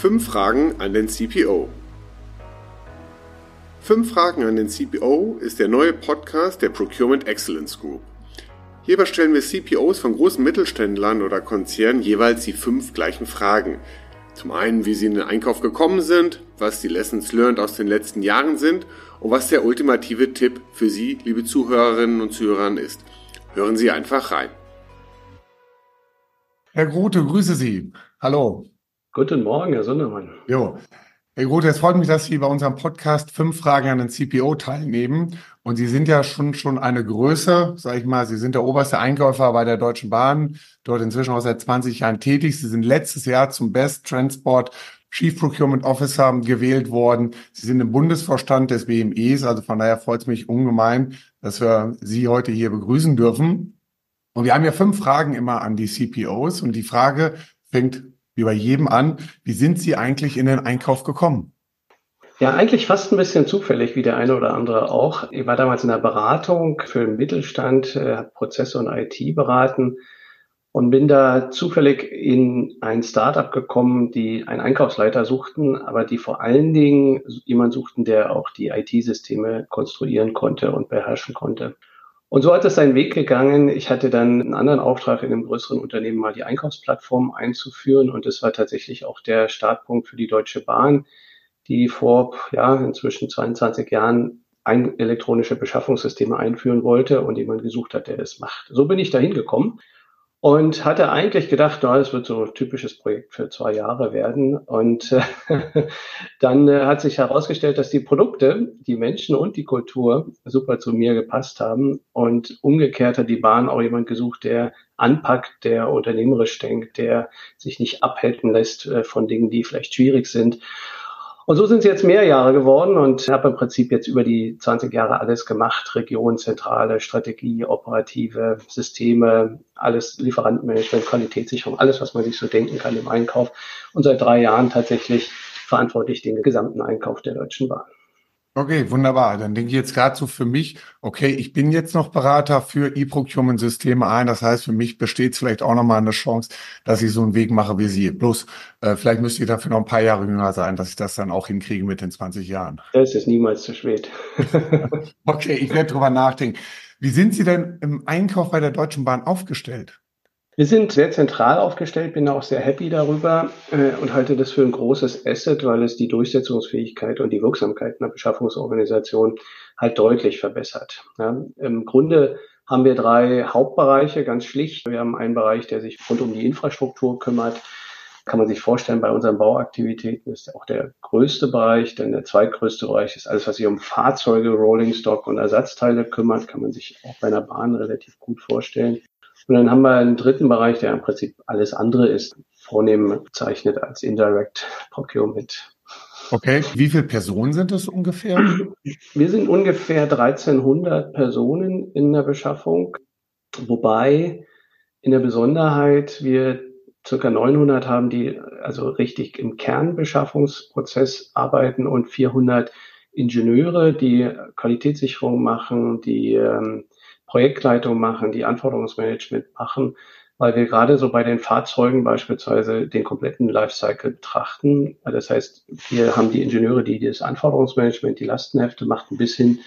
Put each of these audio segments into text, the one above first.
Fünf Fragen an den CPO. Fünf Fragen an den CPO ist der neue Podcast der Procurement Excellence Group. Hierbei stellen wir CPOs von großen Mittelständlern oder Konzernen jeweils die fünf gleichen Fragen. Zum einen, wie sie in den Einkauf gekommen sind, was die Lessons learned aus den letzten Jahren sind und was der ultimative Tipp für Sie, liebe Zuhörerinnen und Zuhörer, ist. Hören Sie einfach rein. Herr Grote, grüße Sie. Hallo. Guten Morgen, Herr Sondermann. Jo. Herr Grote, es freut mich, dass Sie bei unserem Podcast fünf Fragen an den CPO teilnehmen. Und Sie sind ja schon, schon eine Größe, sage ich mal. Sie sind der oberste Einkäufer bei der Deutschen Bahn, dort inzwischen auch seit 20 Jahren tätig. Sie sind letztes Jahr zum Best Transport Chief Procurement Officer gewählt worden. Sie sind im Bundesvorstand des BMEs, also von daher freut es mich ungemein, dass wir Sie heute hier begrüßen dürfen. Und wir haben ja fünf Fragen immer an die CPOs und die Frage fängt wie bei jedem an. Wie sind Sie eigentlich in den Einkauf gekommen? Ja, eigentlich fast ein bisschen zufällig, wie der eine oder andere auch. Ich war damals in der Beratung für den Mittelstand, äh, habe Prozesse und IT beraten und bin da zufällig in ein Startup gekommen, die einen Einkaufsleiter suchten, aber die vor allen Dingen jemanden suchten, der auch die IT-Systeme konstruieren konnte und beherrschen konnte. Und so hat es seinen Weg gegangen. Ich hatte dann einen anderen Auftrag in einem größeren Unternehmen mal die Einkaufsplattform einzuführen. Und das war tatsächlich auch der Startpunkt für die Deutsche Bahn, die vor, ja, inzwischen 22 Jahren ein elektronische Beschaffungssysteme einführen wollte und jemand gesucht hat, der das macht. So bin ich da hingekommen und hatte eigentlich gedacht, na, es wird so ein typisches Projekt für zwei Jahre werden. Und äh, dann äh, hat sich herausgestellt, dass die Produkte, die Menschen und die Kultur super zu mir gepasst haben. Und umgekehrt hat die Bahn auch jemand gesucht, der anpackt, der unternehmerisch denkt, der sich nicht abhalten lässt äh, von Dingen, die vielleicht schwierig sind. Und so sind es jetzt mehr Jahre geworden und habe im Prinzip jetzt über die 20 Jahre alles gemacht. Region, zentrale Strategie, operative Systeme, alles Lieferantenmanagement, Qualitätssicherung, alles, was man sich so denken kann im Einkauf. Und seit drei Jahren tatsächlich verantwortlich den gesamten Einkauf der Deutschen Bahn. Okay, wunderbar. Dann denke ich jetzt gerade so für mich, okay, ich bin jetzt noch Berater für E-Procurement-Systeme ein. Das heißt, für mich besteht vielleicht auch nochmal eine Chance, dass ich so einen Weg mache wie Sie. Bloß, äh, vielleicht müsste ich dafür noch ein paar Jahre jünger sein, dass ich das dann auch hinkriege mit den 20 Jahren. Das ist niemals zu spät. okay, ich werde drüber nachdenken. Wie sind Sie denn im Einkauf bei der Deutschen Bahn aufgestellt? Wir sind sehr zentral aufgestellt, bin auch sehr happy darüber äh, und halte das für ein großes Asset, weil es die Durchsetzungsfähigkeit und die Wirksamkeit einer Beschaffungsorganisation halt deutlich verbessert. Ja, Im Grunde haben wir drei Hauptbereiche, ganz schlicht. Wir haben einen Bereich, der sich rund um die Infrastruktur kümmert. Kann man sich vorstellen, bei unseren Bauaktivitäten ist auch der größte Bereich, denn der zweitgrößte Bereich ist alles, was sich um Fahrzeuge, Rolling Stock und Ersatzteile kümmert, kann man sich auch bei einer Bahn relativ gut vorstellen. Und dann haben wir einen dritten Bereich, der im Prinzip alles andere ist, vornehm bezeichnet als Indirect Procurement. Okay, wie viele Personen sind das ungefähr? Wir sind ungefähr 1300 Personen in der Beschaffung, wobei in der Besonderheit wir circa 900 haben, die also richtig im Kernbeschaffungsprozess arbeiten und 400 Ingenieure, die Qualitätssicherung machen, die ähm, Projektleitung machen, die Anforderungsmanagement machen, weil wir gerade so bei den Fahrzeugen beispielsweise den kompletten Lifecycle betrachten. Das heißt, wir haben die Ingenieure, die das Anforderungsmanagement, die Lastenhefte machen, bis hin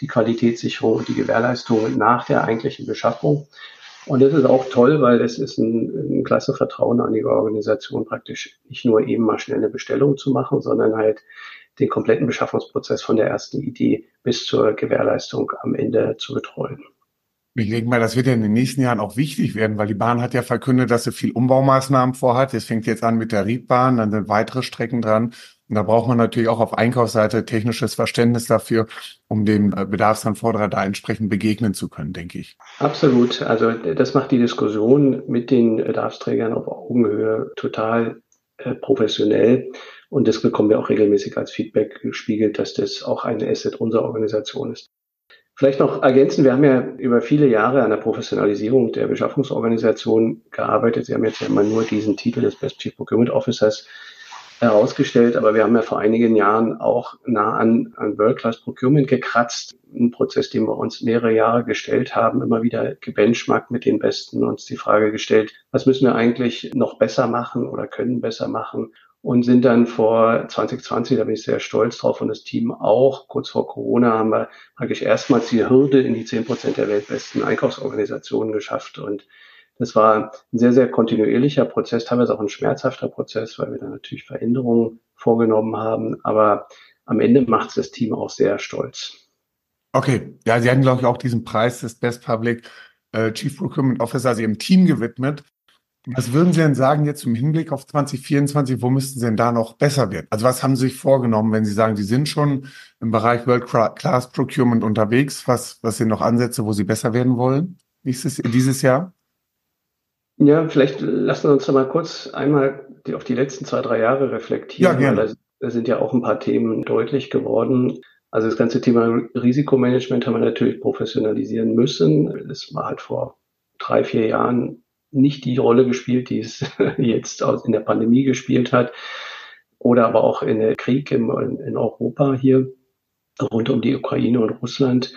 die Qualitätssicherung und die Gewährleistung nach der eigentlichen Beschaffung. Und das ist auch toll, weil es ist ein, ein klasse Vertrauen an die Organisation, praktisch nicht nur eben mal schnell eine Bestellung zu machen, sondern halt den kompletten Beschaffungsprozess von der ersten Idee bis zur Gewährleistung am Ende zu betreuen. Ich denke mal, das wird ja in den nächsten Jahren auch wichtig werden, weil die Bahn hat ja verkündet, dass sie viel Umbaumaßnahmen vorhat. Es fängt jetzt an mit der Riedbahn, dann sind weitere Strecken dran. Und da braucht man natürlich auch auf Einkaufsseite technisches Verständnis dafür, um dem äh, Bedarfsanforderer da entsprechend begegnen zu können, denke ich. Absolut. Also das macht die Diskussion mit den Bedarfsträgern auf Augenhöhe total äh, professionell. Und das bekommen wir auch regelmäßig als Feedback gespiegelt, dass das auch ein Asset unserer Organisation ist. Vielleicht noch ergänzen, wir haben ja über viele Jahre an der Professionalisierung der Beschaffungsorganisation gearbeitet. Sie haben jetzt ja immer nur diesen Titel des Best Chief Procurement Officers herausgestellt, aber wir haben ja vor einigen Jahren auch nah an, an World-Class Procurement gekratzt. Ein Prozess, den wir uns mehrere Jahre gestellt haben, immer wieder gebenchmarkt mit den Besten, uns die Frage gestellt, was müssen wir eigentlich noch besser machen oder können besser machen, und sind dann vor 2020, da bin ich sehr stolz drauf und das Team auch, kurz vor Corona haben wir praktisch erstmals die Hürde in die zehn Prozent der weltbesten Einkaufsorganisationen geschafft und das war ein sehr, sehr kontinuierlicher Prozess, teilweise auch ein schmerzhafter Prozess, weil wir da natürlich Veränderungen vorgenommen haben, aber am Ende macht es das Team auch sehr stolz. Okay, ja, Sie hatten, glaube ich, auch diesen Preis des Best Public äh, Chief Procurement Officer Ihrem Team gewidmet. Was würden Sie denn sagen jetzt im Hinblick auf 2024, wo müssten Sie denn da noch besser werden? Also was haben Sie sich vorgenommen, wenn Sie sagen, Sie sind schon im Bereich World Class Procurement unterwegs? Was, was sind noch Ansätze, wo Sie besser werden wollen nächstes, dieses Jahr? Ja, vielleicht lassen wir uns mal kurz einmal auf die letzten zwei, drei Jahre reflektieren. Ja, gerne. Da sind ja auch ein paar Themen deutlich geworden. Also das ganze Thema Risikomanagement haben wir natürlich professionalisieren müssen. Das war halt vor drei, vier Jahren nicht die Rolle gespielt, die es jetzt in der Pandemie gespielt hat oder aber auch in der Krieg in Europa hier rund um die Ukraine und Russland.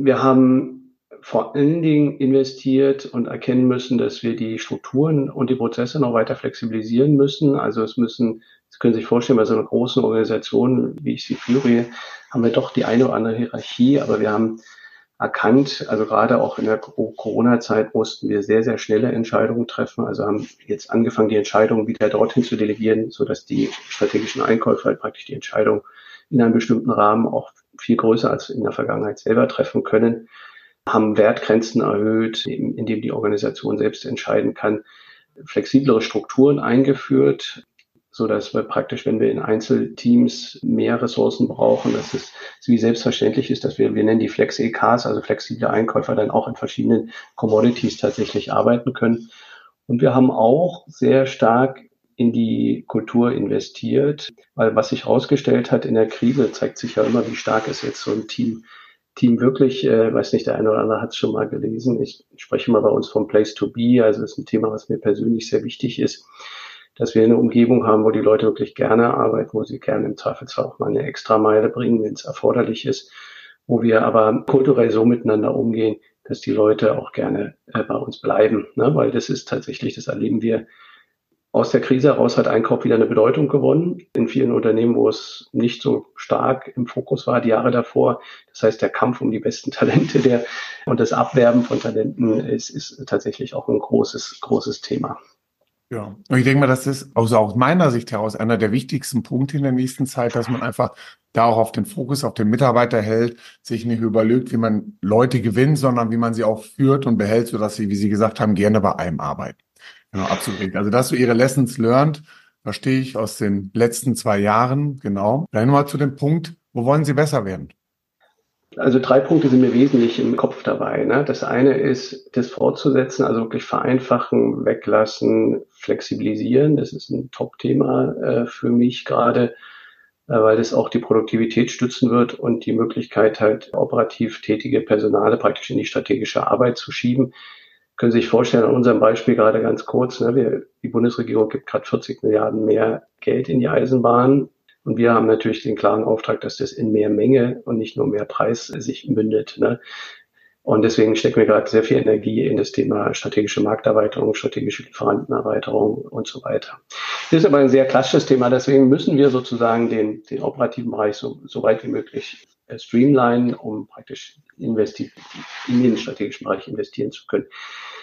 Wir haben vor allen Dingen investiert und erkennen müssen, dass wir die Strukturen und die Prozesse noch weiter flexibilisieren müssen. Also es müssen, Sie können sich vorstellen, bei so einer großen Organisation, wie ich sie führe, haben wir doch die eine oder andere Hierarchie, aber wir haben erkannt. Also gerade auch in der Corona-Zeit mussten wir sehr, sehr schnelle Entscheidungen treffen. Also haben jetzt angefangen, die Entscheidungen wieder dorthin zu delegieren, so dass die strategischen Einkäufer halt praktisch die Entscheidung in einem bestimmten Rahmen auch viel größer als in der Vergangenheit selber treffen können, haben Wertgrenzen erhöht, indem die Organisation selbst entscheiden kann, flexiblere Strukturen eingeführt, so dass wir praktisch, wenn wir in Einzelteams mehr Ressourcen brauchen, dass es wie selbstverständlich ist, dass wir, wir nennen die Flex-EKs, also flexible Einkäufer, dann auch in verschiedenen Commodities tatsächlich arbeiten können. Und wir haben auch sehr stark in die Kultur investiert, weil was sich herausgestellt hat in der Krise, zeigt sich ja immer, wie stark ist jetzt so ein Team Team wirklich, äh, weiß nicht, der eine oder andere hat es schon mal gelesen. Ich spreche mal bei uns vom Place to Be, also das ist ein Thema, was mir persönlich sehr wichtig ist dass wir eine Umgebung haben, wo die Leute wirklich gerne arbeiten, wo sie gerne im Zweifelsfall auch mal eine extra Meile bringen, wenn es erforderlich ist, wo wir aber kulturell so miteinander umgehen, dass die Leute auch gerne äh, bei uns bleiben, ne? weil das ist tatsächlich, das erleben wir aus der Krise heraus hat Einkauf wieder eine Bedeutung gewonnen in vielen Unternehmen, wo es nicht so stark im Fokus war die Jahre davor. Das heißt, der Kampf um die besten Talente der, und das Abwerben von Talenten ist, ist tatsächlich auch ein großes, großes Thema. Ja, und ich denke mal, das ist also aus meiner Sicht heraus einer der wichtigsten Punkte in der nächsten Zeit, dass man einfach da auch auf den Fokus auf den Mitarbeiter hält, sich nicht überlegt, wie man Leute gewinnt, sondern wie man sie auch führt und behält, sodass sie, wie Sie gesagt haben, gerne bei einem arbeiten. Genau, absolut. Also das so Ihre Lessons learned, verstehe ich aus den letzten zwei Jahren, genau. Dann nochmal zu dem Punkt, wo wollen Sie besser werden? Also drei Punkte sind mir wesentlich im Kopf dabei. Ne? Das eine ist, das fortzusetzen, also wirklich vereinfachen, weglassen, flexibilisieren. Das ist ein Top-Thema äh, für mich gerade, äh, weil das auch die Produktivität stützen wird und die Möglichkeit halt operativ tätige Personale praktisch in die strategische Arbeit zu schieben. Können Sie sich vorstellen, an unserem Beispiel gerade ganz kurz, ne, wir, die Bundesregierung gibt gerade 40 Milliarden mehr Geld in die Eisenbahn und wir haben natürlich den klaren Auftrag, dass das in mehr Menge und nicht nur mehr Preis sich mündet. Ne? Und deswegen stecken wir gerade sehr viel Energie in das Thema strategische Markterweiterung, strategische Lieferantenerweiterung und so weiter. Das ist aber ein sehr klassisches Thema. Deswegen müssen wir sozusagen den, den operativen Bereich so, so weit wie möglich äh, streamline, um praktisch in den strategischen Bereich investieren zu können.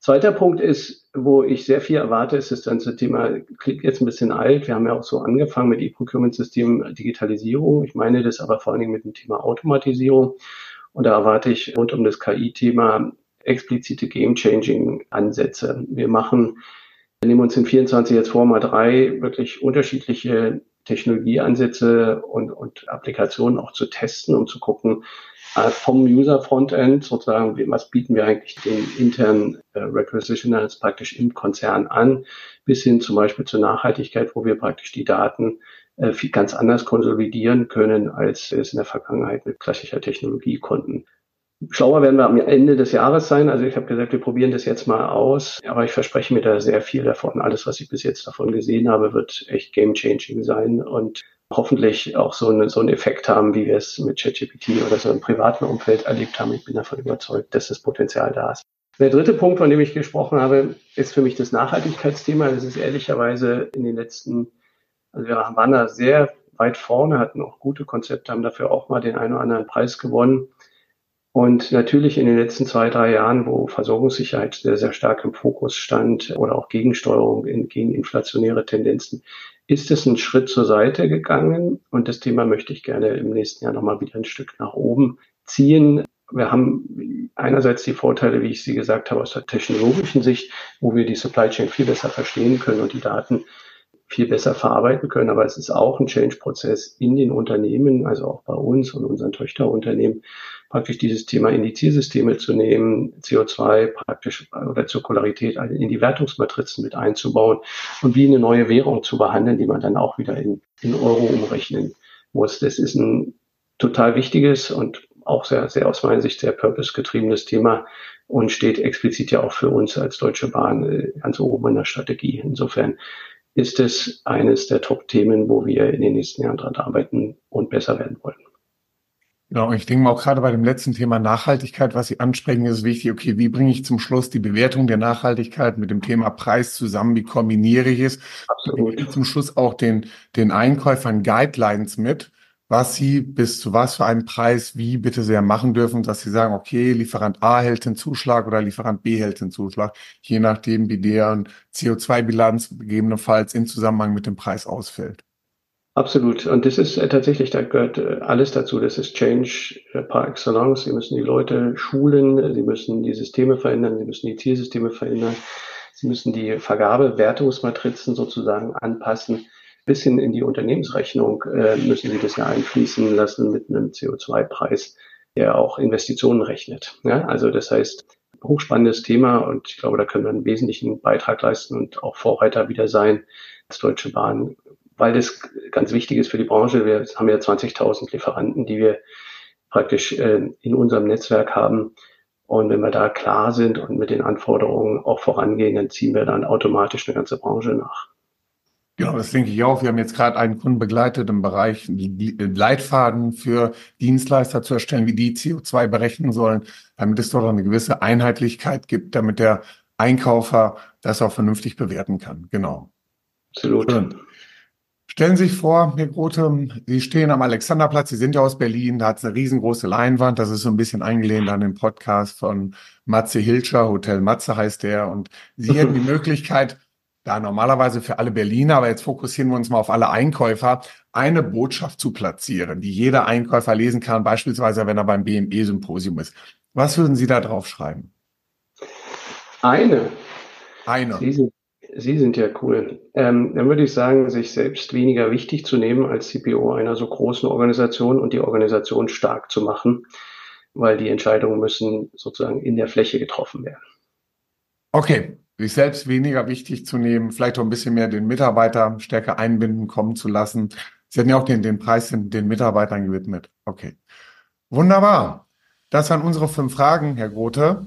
Zweiter Punkt ist, wo ich sehr viel erwarte, ist das ganze Thema, klingt jetzt ein bisschen alt. Wir haben ja auch so angefangen mit E-Procurement-System Digitalisierung. Ich meine das aber vor allen Dingen mit dem Thema Automatisierung. Und da erwarte ich rund um das KI-Thema explizite Game-Changing-Ansätze. Wir machen, wir nehmen uns in 24 jetzt vor, mal drei wirklich unterschiedliche Technologieansätze und, und Applikationen auch zu testen, um zu gucken, äh, vom User-Frontend sozusagen, was bieten wir eigentlich den internen äh, Requisitioners praktisch im Konzern an, bis hin zum Beispiel zur Nachhaltigkeit, wo wir praktisch die Daten ganz anders konsolidieren können, als wir es in der Vergangenheit mit klassischer Technologie konnten. Schlauer werden wir am Ende des Jahres sein. Also ich habe gesagt, wir probieren das jetzt mal aus. Aber ich verspreche mir da sehr viel davon. Alles, was ich bis jetzt davon gesehen habe, wird echt game-changing sein. Und hoffentlich auch so, eine, so einen Effekt haben, wie wir es mit ChatGPT oder so im privaten Umfeld erlebt haben. Ich bin davon überzeugt, dass das Potenzial da ist. Der dritte Punkt, von dem ich gesprochen habe, ist für mich das Nachhaltigkeitsthema. Das ist ehrlicherweise in den letzten Also wir waren da sehr weit vorne, hatten auch gute Konzepte, haben dafür auch mal den einen oder anderen Preis gewonnen. Und natürlich in den letzten zwei, drei Jahren, wo Versorgungssicherheit sehr, sehr stark im Fokus stand oder auch Gegensteuerung in, gegen inflationäre Tendenzen, ist es einen Schritt zur Seite gegangen. Und das Thema möchte ich gerne im nächsten Jahr nochmal wieder ein Stück nach oben ziehen. Wir haben einerseits die Vorteile, wie ich sie gesagt habe, aus der technologischen Sicht, wo wir die Supply Chain viel besser verstehen können und die Daten viel besser verarbeiten können. Aber es ist auch ein Change-Prozess in den Unternehmen, also auch bei uns und unseren Töchterunternehmen, praktisch dieses Thema in die Zielsysteme zu nehmen, CO2 praktisch oder Zirkularität in die Wertungsmatrizen mit einzubauen und wie eine neue Währung zu behandeln, die man dann auch wieder in, in Euro umrechnen muss. Das ist ein total wichtiges und auch sehr, sehr aus meiner Sicht sehr purpose-getriebenes Thema und steht explizit ja auch für uns als Deutsche Bahn äh, ganz oben in der Strategie. Insofern ist es eines der Top-Themen, wo wir in den nächsten Jahren dran arbeiten und besser werden wollen. Genau, ich denke mal auch gerade bei dem letzten Thema Nachhaltigkeit, was Sie ansprechen, ist wichtig, okay, wie bringe ich zum Schluss die Bewertung der Nachhaltigkeit mit dem Thema Preis zusammen, wie kombiniere ich es? Absolut. Ich zum Schluss auch den, den Einkäufern Guidelines mit, was sie bis zu was für einen Preis wie bitte sehr machen dürfen, dass sie sagen, okay, Lieferant A hält den Zuschlag oder Lieferant B hält den Zuschlag, je nachdem, wie deren CO2-Bilanz gegebenenfalls im Zusammenhang mit dem Preis ausfällt. Absolut. Und das ist äh, tatsächlich, da gehört äh, alles dazu. Das ist Change äh, par excellence. Sie müssen die Leute schulen, sie müssen die Systeme verändern, sie müssen die Zielsysteme verändern, sie müssen die Vergabewertungsmatrizen sozusagen anpassen. Bis hin in die Unternehmensrechnung müssen sie das ja einfließen lassen mit einem CO2-Preis, der auch Investitionen rechnet. Ja, also das heißt, hochspannendes Thema und ich glaube, da können wir einen wesentlichen Beitrag leisten und auch Vorreiter wieder sein als Deutsche Bahn weil das ganz wichtig ist für die Branche. Wir haben ja 20.000 Lieferanten, die wir praktisch äh, in unserem Netzwerk haben. Und wenn wir da klar sind und mit den Anforderungen auch vorangehen, dann ziehen wir dann automatisch eine ganze Branche nach. Genau, das denke ich auch. Wir haben jetzt gerade einen Kunden begleitet im Bereich Leitfaden für Dienstleister zu erstellen, wie die CO2 berechnen sollen, damit es dort eine gewisse Einheitlichkeit gibt, damit der Einkäufer das auch vernünftig bewerten kann. Genau. Absolut. Schön. Stellen Sie sich vor, Herr Grote, Sie stehen am Alexanderplatz, Sie sind ja aus Berlin, da hat es eine riesengroße Leinwand, das ist so ein bisschen eingelehnt an den Podcast von Matze Hilscher, Hotel Matze heißt der, und Sie hätten die Möglichkeit, da normalerweise für alle Berliner, aber jetzt fokussieren wir uns mal auf alle Einkäufer, eine Botschaft zu platzieren, die jeder Einkäufer lesen kann, beispielsweise wenn er beim BME-Symposium ist. Was würden Sie da drauf schreiben? Eine. Eine. Sie sind Sie sind ja cool. Ähm, dann würde ich sagen, sich selbst weniger wichtig zu nehmen als CPO einer so großen Organisation und die Organisation stark zu machen, weil die Entscheidungen müssen sozusagen in der Fläche getroffen werden. Okay, sich selbst weniger wichtig zu nehmen, vielleicht auch ein bisschen mehr den Mitarbeiter stärker einbinden, kommen zu lassen. Sie hatten ja auch den, den Preis den, den Mitarbeitern gewidmet. Okay. Wunderbar. Das waren unsere fünf Fragen, Herr Grote.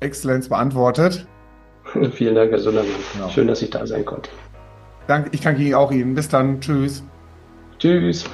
Exzellenz beantwortet. Vielen Dank, Herr Sundermann. Genau. Schön, dass ich da sein konnte. Danke, ich danke Ihnen auch Ihnen. Bis dann. Tschüss. Tschüss.